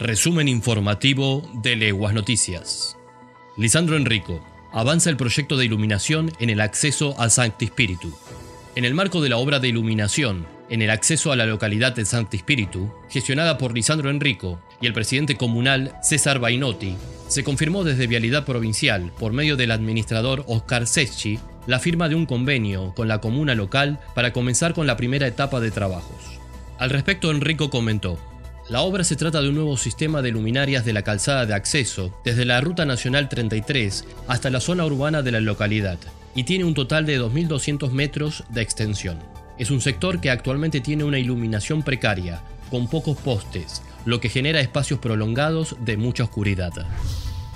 Resumen informativo de Leguas Noticias. Lisandro Enrico. Avanza el proyecto de iluminación en el acceso al Sancti Spiritu. En el marco de la obra de iluminación en el acceso a la localidad de Sancti Spiritu, gestionada por Lisandro Enrico y el presidente comunal César Bainotti, se confirmó desde Vialidad Provincial, por medio del administrador Oscar Secchi, la firma de un convenio con la comuna local para comenzar con la primera etapa de trabajos. Al respecto, Enrico comentó, la obra se trata de un nuevo sistema de luminarias de la calzada de acceso, desde la Ruta Nacional 33 hasta la zona urbana de la localidad, y tiene un total de 2.200 metros de extensión. Es un sector que actualmente tiene una iluminación precaria, con pocos postes, lo que genera espacios prolongados de mucha oscuridad.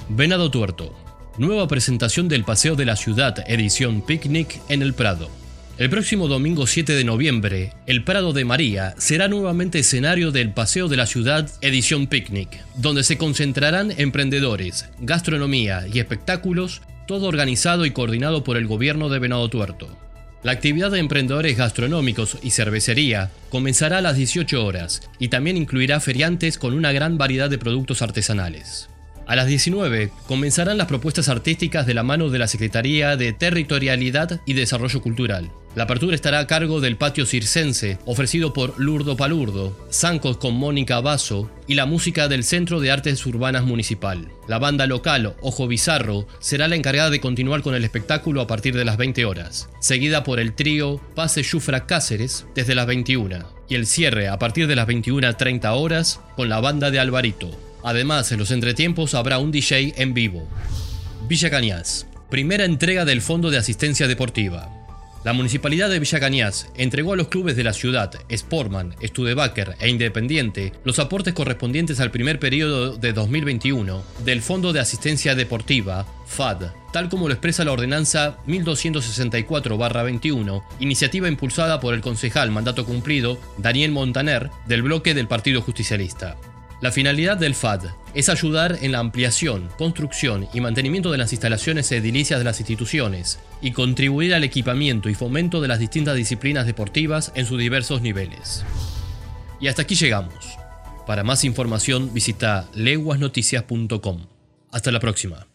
Venado Tuerto. Nueva presentación del Paseo de la Ciudad, edición Picnic en el Prado. El próximo domingo 7 de noviembre, el Prado de María será nuevamente escenario del Paseo de la Ciudad Edición Picnic, donde se concentrarán emprendedores, gastronomía y espectáculos, todo organizado y coordinado por el gobierno de Venado Tuerto. La actividad de emprendedores gastronómicos y cervecería comenzará a las 18 horas y también incluirá feriantes con una gran variedad de productos artesanales. A las 19 comenzarán las propuestas artísticas de la mano de la Secretaría de Territorialidad y Desarrollo Cultural. La apertura estará a cargo del patio circense, ofrecido por Lurdo Palurdo, Zancos con Mónica Basso y la música del Centro de Artes Urbanas Municipal. La banda local Ojo Bizarro será la encargada de continuar con el espectáculo a partir de las 20 horas, seguida por el trío Pase Yufra Cáceres desde las 21 y el cierre a partir de las 21.30 horas con la banda de Alvarito. Además, en los entretiempos habrá un DJ en vivo. Villa Cañas. Primera entrega del Fondo de Asistencia Deportiva. La Municipalidad de Villa Cañas entregó a los clubes de la ciudad, Sportman, Studebaker e Independiente, los aportes correspondientes al primer periodo de 2021 del Fondo de Asistencia Deportiva, FAD, tal como lo expresa la ordenanza 1264-21, iniciativa impulsada por el concejal mandato cumplido Daniel Montaner del bloque del Partido Justicialista. La finalidad del FAD es ayudar en la ampliación, construcción y mantenimiento de las instalaciones edilicias de las instituciones y contribuir al equipamiento y fomento de las distintas disciplinas deportivas en sus diversos niveles. Y hasta aquí llegamos. Para más información visita leguasnoticias.com. Hasta la próxima.